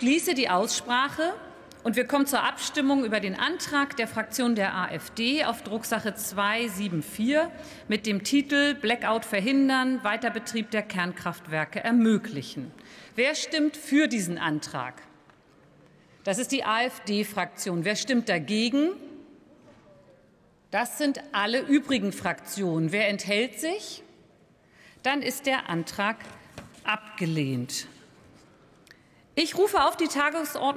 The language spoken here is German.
schließe die Aussprache und wir kommen zur Abstimmung über den Antrag der Fraktion der AfD auf Drucksache 274 mit dem Titel Blackout verhindern, Weiterbetrieb der Kernkraftwerke ermöglichen. Wer stimmt für diesen Antrag? Das ist die AfD-Fraktion. Wer stimmt dagegen? Das sind alle übrigen Fraktionen. Wer enthält sich? Dann ist der Antrag abgelehnt. Ich rufe auf die Tagesordnung